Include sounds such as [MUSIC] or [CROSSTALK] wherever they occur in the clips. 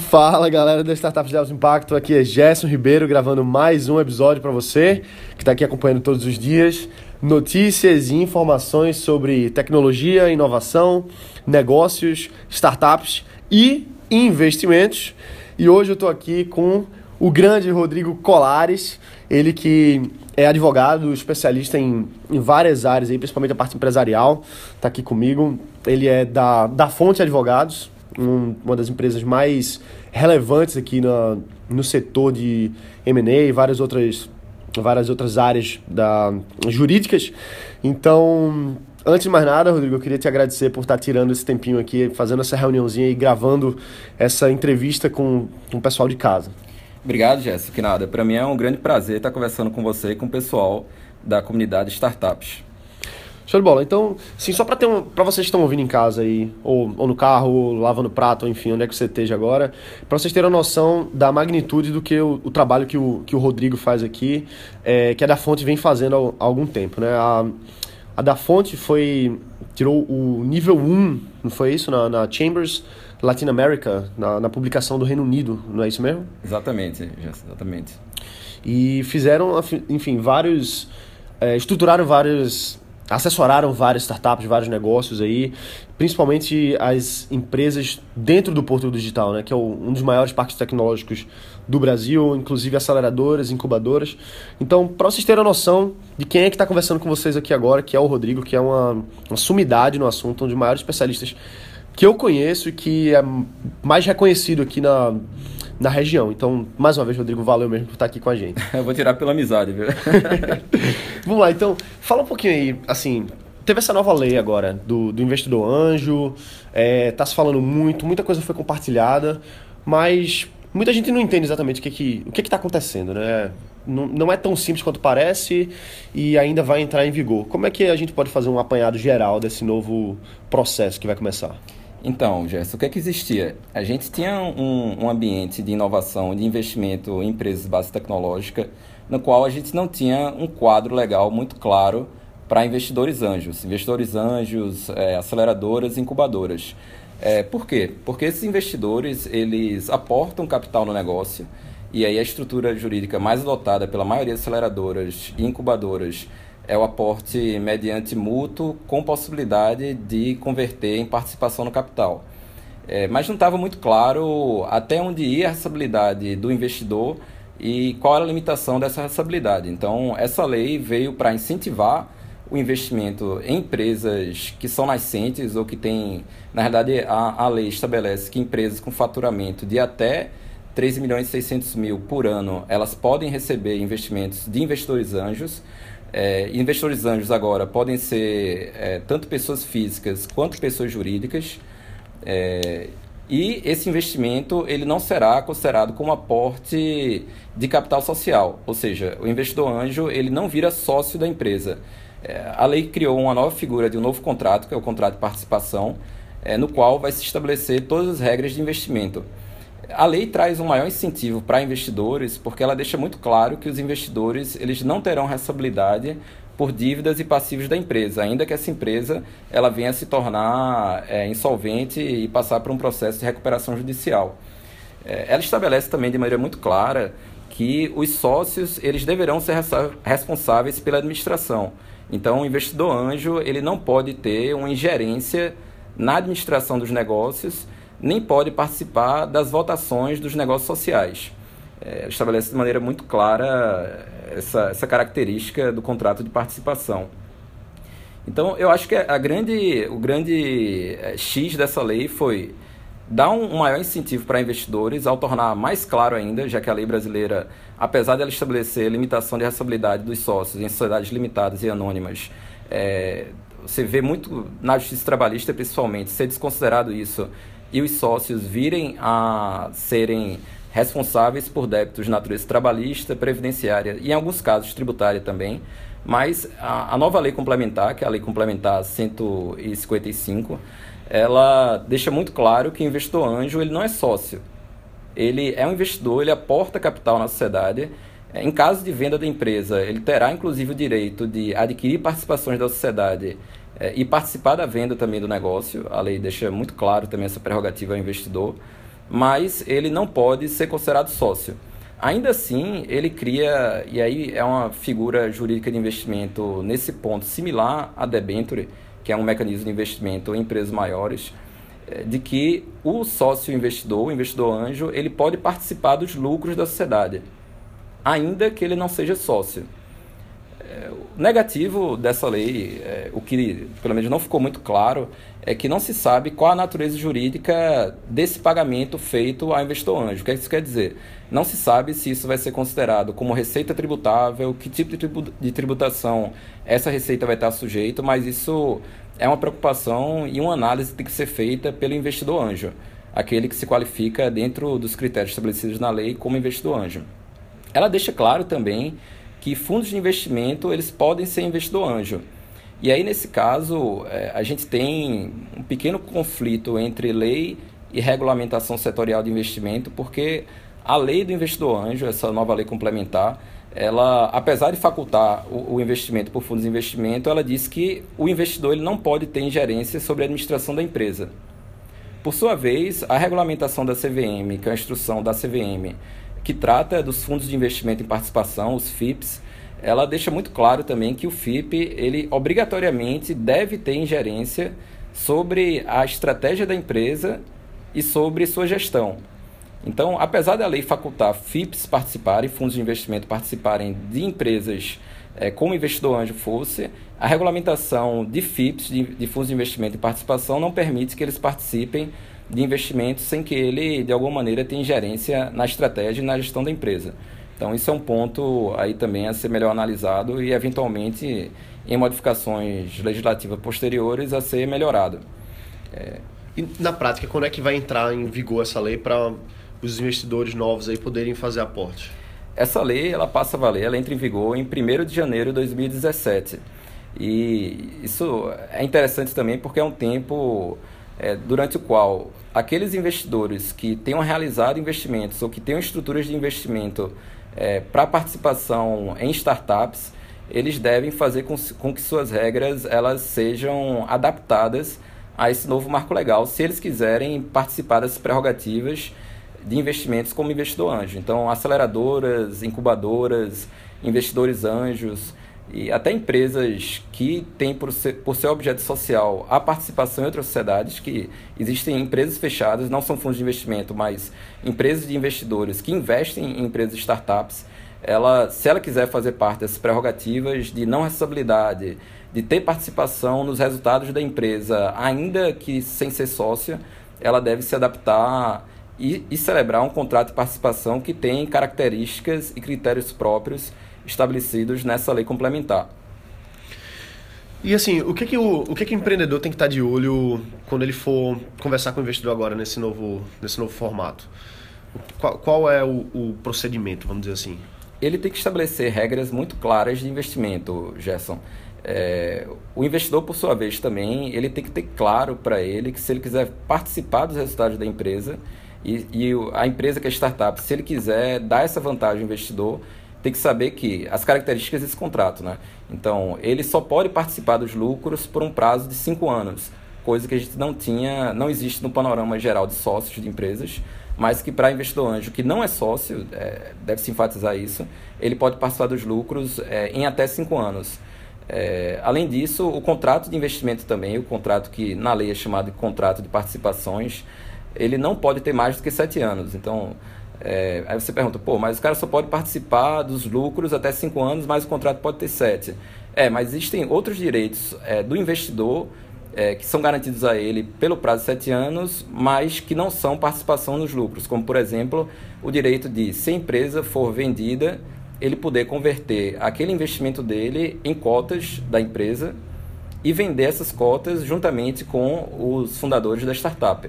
Fala galera da Startups de Alto Impacto, aqui é Gerson Ribeiro gravando mais um episódio para você que está aqui acompanhando todos os dias. Notícias e informações sobre tecnologia, inovação, negócios, startups e investimentos. E hoje eu estou aqui com o grande Rodrigo Colares, ele que é advogado, especialista em, em várias áreas, aí, principalmente a parte empresarial, está aqui comigo. Ele é da, da Fonte Advogados, um, uma das empresas mais relevantes aqui na, no setor de M&A e várias outras, várias outras áreas da, jurídicas. Então, antes de mais nada, Rodrigo, eu queria te agradecer por estar tirando esse tempinho aqui, fazendo essa reuniãozinha e gravando essa entrevista com, com o pessoal de casa. Obrigado, Jéssica. Que nada. Para mim é um grande prazer estar conversando com você e com o pessoal da comunidade Startups. Show de bola. Então, sim, só para ter um, para vocês que estão ouvindo em casa aí, ou, ou no carro, ou lavando prato, ou enfim, onde é que você esteja agora, para vocês terem uma noção da magnitude do que o, o, trabalho que o, que o Rodrigo faz aqui, é, que a da Fonte vem fazendo há, há algum tempo, né? A, a da Fonte foi tirou o nível 1, não foi isso, na, na Chambers Latin America, na, na publicação do Reino Unido, não é isso mesmo? Exatamente, exatamente. E fizeram, enfim, vários. É, estruturaram vários. Assessoraram várias startups, vários negócios aí, principalmente as empresas dentro do Porto Digital, né, que é um dos maiores parques tecnológicos do Brasil, inclusive aceleradoras, incubadoras. Então, para vocês terem a noção de quem é que está conversando com vocês aqui agora, que é o Rodrigo, que é uma, uma sumidade no assunto, um dos maiores especialistas que eu conheço e que é mais reconhecido aqui na, na região. Então, mais uma vez, Rodrigo, valeu mesmo por estar aqui com a gente. [LAUGHS] eu vou tirar pela amizade, viu? [LAUGHS] Vamos lá, então, fala um pouquinho aí, assim, teve essa nova lei agora do, do investidor anjo, é, tá se falando muito, muita coisa foi compartilhada, mas muita gente não entende exatamente o que que, o que está acontecendo, né? Não, não é tão simples quanto parece e ainda vai entrar em vigor. Como é que a gente pode fazer um apanhado geral desse novo processo que vai começar? Então, Gerson, o que é que existia? A gente tinha um, um ambiente de inovação, de investimento em empresas de base tecnológica, no qual a gente não tinha um quadro legal muito claro para investidores anjos, investidores anjos, é, aceleradoras, incubadoras. É, por quê? Porque esses investidores eles aportam capital no negócio e aí a estrutura jurídica mais adotada pela maioria das aceleradoras e incubadoras é o aporte mediante mútuo com possibilidade de converter em participação no capital. É, mas não estava muito claro até onde ia a responsabilidade do investidor e qual era a limitação dessa responsabilidade. Então, essa lei veio para incentivar o investimento em empresas que são nascentes ou que têm, na verdade, a, a lei estabelece que empresas com faturamento de até 13 milhões e 600 mil por ano, elas podem receber investimentos de investidores anjos, é, investidores anjos agora podem ser é, tanto pessoas físicas quanto pessoas jurídicas. É, e esse investimento ele não será considerado como aporte de capital social, ou seja, o investidor anjo ele não vira sócio da empresa. É, a lei criou uma nova figura de um novo contrato, que é o contrato de participação, é, no qual vai se estabelecer todas as regras de investimento. A lei traz um maior incentivo para investidores porque ela deixa muito claro que os investidores eles não terão responsabilidade por dívidas e passivos da empresa, ainda que essa empresa ela venha a se tornar é, insolvente e passar por um processo de recuperação judicial. É, ela estabelece também de maneira muito clara que os sócios eles deverão ser responsáveis pela administração. Então, o investidor anjo ele não pode ter uma ingerência na administração dos negócios nem pode participar das votações dos negócios sociais. É, estabelece de maneira muito clara essa, essa característica do contrato de participação. Então, eu acho que a grande, o grande é, X dessa lei foi dar um maior incentivo para investidores, ao tornar mais claro ainda, já que a lei brasileira, apesar de ela estabelecer limitação de responsabilidade dos sócios em sociedades limitadas e anônimas, é, você vê muito na justiça trabalhista, principalmente, ser desconsiderado isso e os sócios virem a serem responsáveis por débitos de natureza trabalhista, previdenciária e, em alguns casos, tributária também. Mas a, a nova lei complementar, que é a lei complementar 155, ela deixa muito claro que o investidor anjo ele não é sócio. Ele é um investidor, ele aporta capital na sociedade. Em caso de venda da empresa, ele terá inclusive o direito de adquirir participações da sociedade é, e participar da venda também do negócio. A lei deixa muito claro também essa prerrogativa ao investidor. mas ele não pode ser considerado sócio. Ainda assim, ele cria, e aí é uma figura jurídica de investimento nesse ponto similar à debenture, que é um mecanismo de investimento em empresas maiores, é, de que o sócio investidor, o investidor anjo, ele pode participar dos lucros da sociedade, ainda que ele não seja sócio. É, negativo dessa lei, é, o que pelo menos não ficou muito claro, é que não se sabe qual a natureza jurídica desse pagamento feito ao investidor anjo. O que isso quer dizer? Não se sabe se isso vai ser considerado como receita tributável, que tipo de tributação essa receita vai estar sujeito, mas isso é uma preocupação e uma análise que tem que ser feita pelo investidor anjo, aquele que se qualifica dentro dos critérios estabelecidos na lei como investidor anjo. Ela deixa claro também que fundos de investimento eles podem ser investidor anjo. E aí, nesse caso, é, a gente tem um pequeno conflito entre lei e regulamentação setorial de investimento, porque a lei do investidor anjo, essa nova lei complementar, ela, apesar de facultar o, o, investimento por fundos de investimento, ela diz que o investidor ele não pode ter ingerência sobre a administração da empresa. Por sua vez, a regulamentação da CVM, que é a instrução da CVM, que trata dos fundos de investimento em participação, os FIPS, ela deixa muito claro também que o FIP, ele obrigatoriamente deve ter ingerência sobre a estratégia da empresa e sobre sua gestão. Então, apesar da lei facultar FIPs participarem, fundos de investimento participarem de empresas é, como investidor anjo fosse, a regulamentação de FIPs, de, de fundos de investimento e participação, não permite que eles participem de investimentos sem que ele, de alguma maneira, tenha ingerência na estratégia e na gestão da empresa. Então, isso é um ponto aí também a ser melhor analisado e, eventualmente, em modificações legislativas posteriores, a ser melhorado. É... E, na prática, quando é que vai entrar em vigor essa lei para os investidores novos aí poderem fazer aporte? Essa lei ela passa a valer, ela entra em vigor em 1 de janeiro de 2017. E isso é interessante também porque é um tempo é, durante o qual aqueles investidores que tenham realizado investimentos ou que tenham estruturas de investimento é, para participação em startups, eles devem fazer com, com que suas regras elas sejam adaptadas a esse novo marco legal, se eles quiserem participar das prerrogativas de investimentos como investidor anjo. Então, aceleradoras, incubadoras, investidores anjos, e até empresas que têm por, ser, por seu objeto social a participação em outras sociedades, que existem empresas fechadas, não são fundos de investimento, mas empresas de investidores que investem em empresas startups, ela, se ela quiser fazer parte dessas prerrogativas de não responsabilidade, de ter participação nos resultados da empresa, ainda que sem ser sócia, ela deve se adaptar e, e celebrar um contrato de participação que tem características e critérios próprios estabelecidos nessa lei complementar. E assim, o que que o, o que que o empreendedor tem que estar de olho quando ele for conversar com o investidor agora nesse novo, nesse novo formato? Qual, qual é o, o procedimento, vamos dizer assim? Ele tem que estabelecer regras muito claras de investimento, Gerson. É, o investidor, por sua vez, também, ele tem que ter claro para ele que se ele quiser participar dos resultados da empresa e, e a empresa que é startup, se ele quiser dar essa vantagem ao investidor, tem que saber que as características desse contrato, né? Então, ele só pode participar dos lucros por um prazo de cinco anos, coisa que a gente não tinha, não existe no panorama geral de sócios de empresas, mas que para investidor anjo que não é sócio, é, deve se enfatizar isso, ele pode participar dos lucros é, em até cinco anos. É, além disso, o contrato de investimento também, o contrato que na lei é chamado de contrato de participações, ele não pode ter mais do que sete anos. Então, é, aí você pergunta, pô, mas o cara só pode participar dos lucros até cinco anos, mas o contrato pode ter sete. É, mas existem outros direitos é, do investidor é, que são garantidos a ele pelo prazo de sete anos, mas que não são participação nos lucros, como por exemplo o direito de, se a empresa for vendida, ele poder converter aquele investimento dele em cotas da empresa e vender essas cotas juntamente com os fundadores da startup.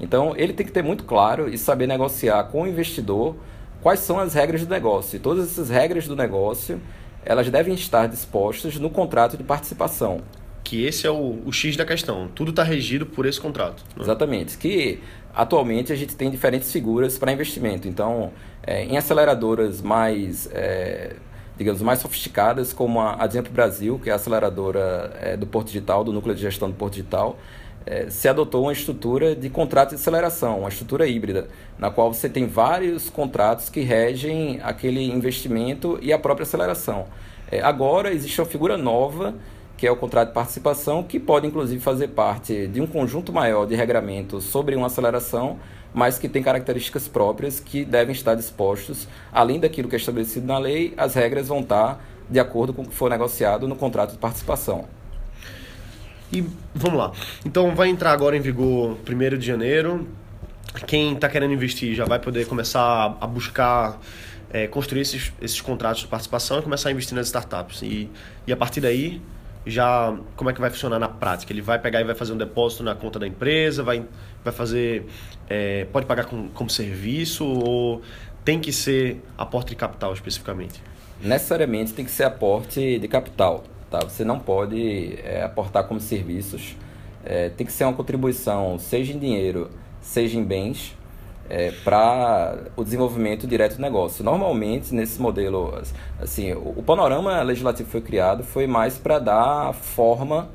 Então, ele tem que ter muito claro e saber negociar com o investidor quais são as regras do negócio. E todas essas regras do negócio, elas devem estar dispostas no contrato de participação. Que esse é o, o X da questão. Tudo está regido por esse contrato. Né? Exatamente. Que atualmente a gente tem diferentes figuras para investimento. Então, é, em aceleradoras mais, é, digamos, mais sofisticadas, como a Exemplo Brasil, que é a aceleradora é, do Porto Digital, do Núcleo de Gestão do Porto Digital, é, se adotou uma estrutura de contrato de aceleração, uma estrutura híbrida, na qual você tem vários contratos que regem aquele investimento e a própria aceleração. É, agora existe uma figura nova, que é o contrato de participação, que pode inclusive fazer parte de um conjunto maior de regramentos sobre uma aceleração, mas que tem características próprias que devem estar dispostos, além daquilo que é estabelecido na lei, as regras vão estar de acordo com o que for negociado no contrato de participação. E vamos lá. Então vai entrar agora em vigor 1 de janeiro. Quem está querendo investir já vai poder começar a buscar é, construir esses, esses contratos de participação e começar a investir nas startups. E, e a partir daí, já como é que vai funcionar na prática? Ele vai pegar e vai fazer um depósito na conta da empresa, vai, vai fazer. É, pode pagar com, como serviço ou tem que ser aporte de capital especificamente? Necessariamente tem que ser aporte de capital. Tá? Você não pode é, aportar como serviços. É, tem que ser uma contribuição, seja em dinheiro, seja em bens, é, para o desenvolvimento direto do negócio. Normalmente, nesse modelo, assim, o, o panorama legislativo foi criado foi mais para dar forma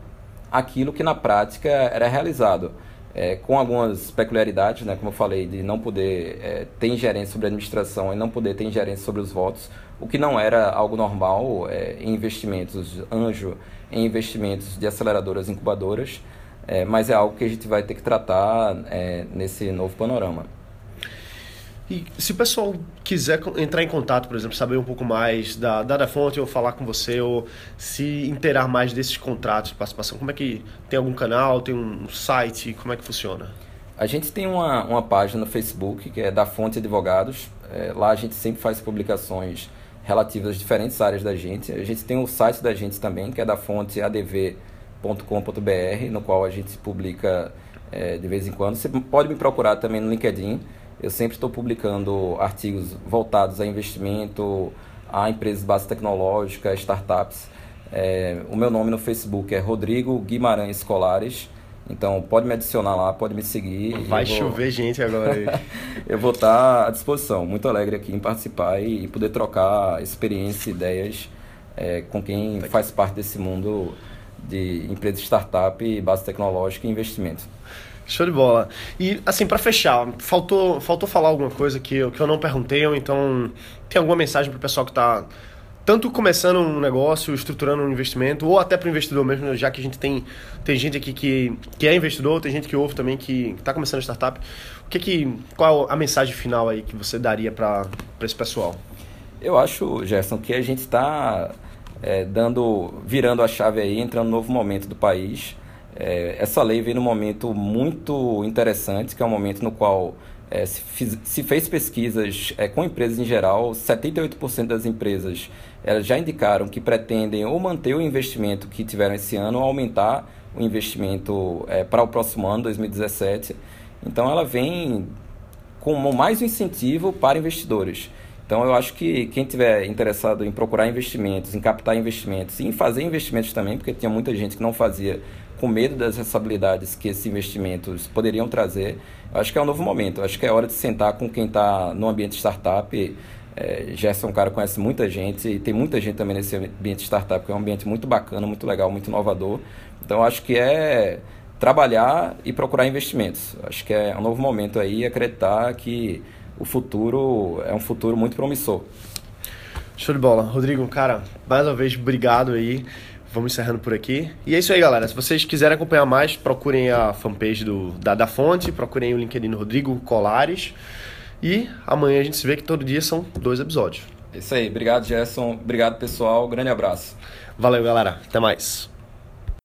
àquilo que na prática era realizado. É, com algumas peculiaridades, né, como eu falei, de não poder é, ter ingerência sobre a administração e não poder ter ingerência sobre os votos, o que não era algo normal é, em investimentos anjo, em investimentos de aceleradoras incubadoras, é, mas é algo que a gente vai ter que tratar é, nesse novo panorama. E se o pessoal quiser entrar em contato, por exemplo, saber um pouco mais da, da fonte ou falar com você, ou se inteirar mais desses contratos de participação, como é que tem algum canal, tem um site, como é que funciona? A gente tem uma, uma página no Facebook que é da Fonte Advogados. É, lá a gente sempre faz publicações relativas às diferentes áreas da gente. A gente tem o site da gente também, que é da fonte adv.com.br, no qual a gente publica é, de vez em quando. Você pode me procurar também no LinkedIn. Eu sempre estou publicando artigos voltados a investimento, a empresas de base tecnológica, startups. É, o meu nome no Facebook é Rodrigo Guimarães Colares. Então pode me adicionar lá, pode me seguir. Vai vou... chover gente agora. [LAUGHS] eu vou estar à disposição. Muito alegre aqui em participar e, poder trocar experiências, ideias é, com quem tá faz parte desse mundo de empresa startup, base tecnológica e investimento. Show de bola. E, assim, para fechar, faltou, faltou falar alguma coisa que eu, que eu não perguntei, ou então tem alguma mensagem para o pessoal que está tanto começando um negócio, estruturando um investimento, ou até para o investidor mesmo, já que a gente tem, tem gente aqui que, que é investidor, tem gente que ouve também que está começando a startup. O que que, qual a mensagem final aí que você daria para esse pessoal? Eu acho, Gerson, que a gente está é, dando, virando a chave aí, entrando no novo momento do país. É, essa lei veio num momento muito interessante, que é um momento no qual é, se, fiz, se, fez pesquisas é, com empresas em geral, 78% das empresas elas já indicaram que pretendem ou manter o investimento que tiveram esse ano ou aumentar o investimento é, para o próximo ano, 2017. Então ela vem como mais um incentivo para investidores. Então eu acho que quem tiver interessado em procurar investimentos, em captar investimentos e em fazer investimentos também, porque tinha muita gente que não fazia com medo das responsabilidades que esses investimentos poderiam trazer, eu acho que é um novo momento. Eu acho que é hora de sentar com quem está no ambiente startup. É, Gerson cara conhece muita gente e tem muita gente também nesse ambiente startup, que é um ambiente muito bacana, muito legal, muito inovador. Então eu acho que é trabalhar e procurar investimentos. Eu acho que é um novo momento aí acreditar que o futuro é um futuro muito promissor. Show de bola. Rodrigo, cara, mais uma vez, obrigado aí vamos encerrando por aqui. E é isso aí, galera. Se vocês quiserem acompanhar mais, procurem a fanpage do, da, da Fonte, procurem o LinkedIn do Rodrigo Colares. E amanhã a gente se vê que todo dia são dois episódios. É isso aí. Obrigado, Gerson. Obrigado, pessoal. Grande abraço. Valeu, galera. Até mais.